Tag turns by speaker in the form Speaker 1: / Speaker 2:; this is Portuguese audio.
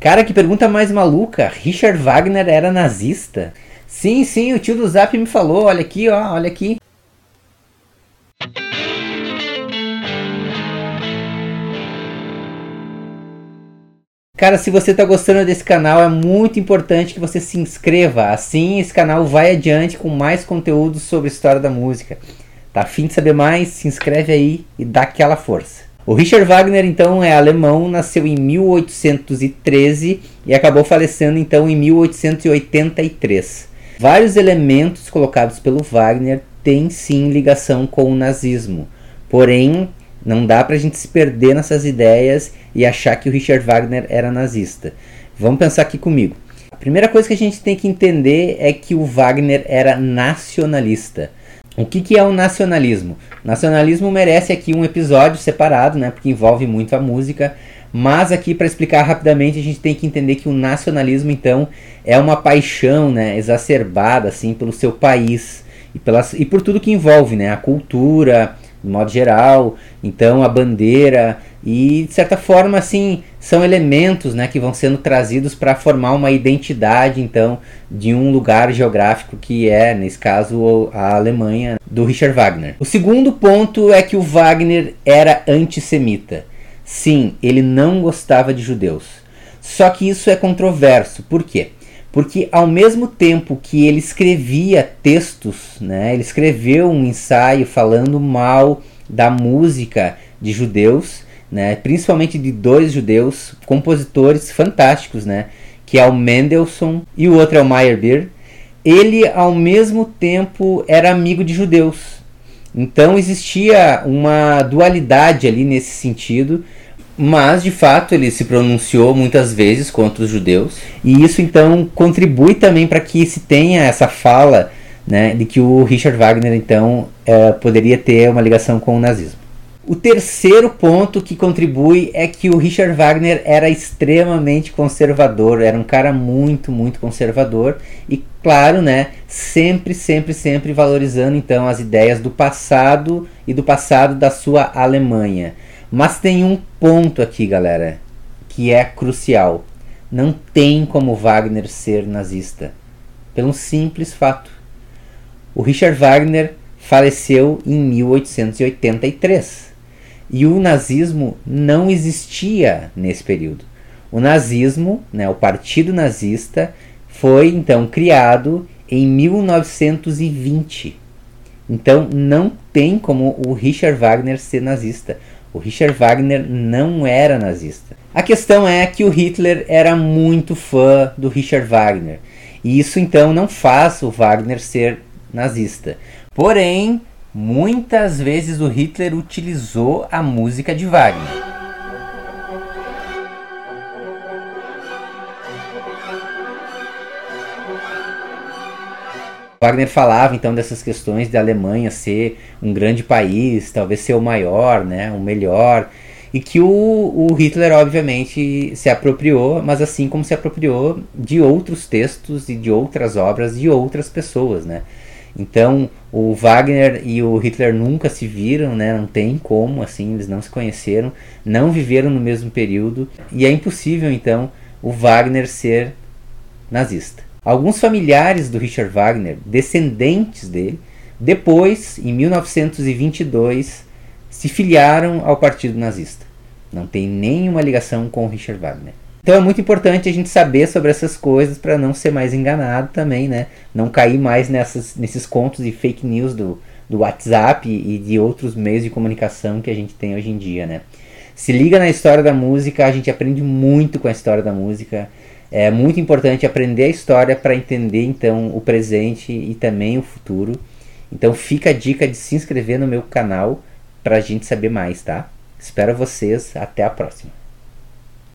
Speaker 1: Cara, que pergunta mais maluca. Richard Wagner era nazista? Sim, sim, o tio do Zap me falou. Olha aqui, ó, olha aqui. Cara, se você está gostando desse canal, é muito importante que você se inscreva. Assim, esse canal vai adiante com mais conteúdo sobre história da música. Tá afim de saber mais? Se inscreve aí e dá aquela força. O Richard Wagner, então, é alemão, nasceu em 1813 e acabou falecendo, então, em 1883. Vários elementos colocados pelo Wagner têm sim ligação com o nazismo. Porém, não dá para a gente se perder nessas ideias e achar que o Richard Wagner era nazista. Vamos pensar aqui comigo. A primeira coisa que a gente tem que entender é que o Wagner era nacionalista. O que, que é o nacionalismo? Nacionalismo merece aqui um episódio separado, né, porque envolve muito a música. Mas aqui para explicar rapidamente a gente tem que entender que o nacionalismo então é uma paixão, né, exacerbada assim pelo seu país e, pelas, e por tudo que envolve, né, a cultura, de modo geral, então a bandeira e de certa forma assim são elementos né, que vão sendo trazidos para formar uma identidade então de um lugar geográfico que é nesse caso a Alemanha do Richard Wagner. O segundo ponto é que o Wagner era antissemita. Sim, ele não gostava de judeus. Só que isso é controverso. Por quê? Porque ao mesmo tempo que ele escrevia textos, né, ele escreveu um ensaio falando mal da música de judeus, né, principalmente de dois judeus, compositores fantásticos, né, que é o Mendelssohn e o outro é o Meyerbeer. Ele ao mesmo tempo era amigo de judeus. Então existia uma dualidade ali nesse sentido mas de fato ele se pronunciou muitas vezes contra os judeus e isso então contribui também para que se tenha essa fala né, de que o Richard Wagner então é, poderia ter uma ligação com o nazismo. O terceiro ponto que contribui é que o Richard Wagner era extremamente conservador, era um cara muito, muito conservador e claro, né, sempre, sempre, sempre valorizando então as ideias do passado e do passado da sua Alemanha. Mas tem um ponto aqui, galera, que é crucial. Não tem como Wagner ser nazista. Pelo simples fato. O Richard Wagner faleceu em 1883. E o nazismo não existia nesse período. O nazismo, né, o partido nazista, foi então criado em 1920. Então não tem como o Richard Wagner ser nazista. O Richard Wagner não era nazista. A questão é que o Hitler era muito fã do Richard Wagner. E isso então não faz o Wagner ser nazista. Porém, muitas vezes o Hitler utilizou a música de Wagner. Wagner falava então dessas questões da Alemanha ser um grande país, talvez ser o maior, né, o melhor, e que o, o Hitler obviamente se apropriou, mas assim como se apropriou de outros textos e de outras obras de outras pessoas, né? Então o Wagner e o Hitler nunca se viram, né? Não tem como, assim, eles não se conheceram, não viveram no mesmo período e é impossível então o Wagner ser nazista. Alguns familiares do Richard Wagner, descendentes dele, depois, em 1922, se filiaram ao Partido Nazista. Não tem nenhuma ligação com o Richard Wagner. Então é muito importante a gente saber sobre essas coisas para não ser mais enganado também, né? Não cair mais nessas, nesses contos e fake news do, do WhatsApp e de outros meios de comunicação que a gente tem hoje em dia, né? Se liga na história da música, a gente aprende muito com a história da música. É muito importante aprender a história para entender então o presente e também o futuro. Então fica a dica de se inscrever no meu canal para a gente saber mais, tá? Espero vocês, até a próxima.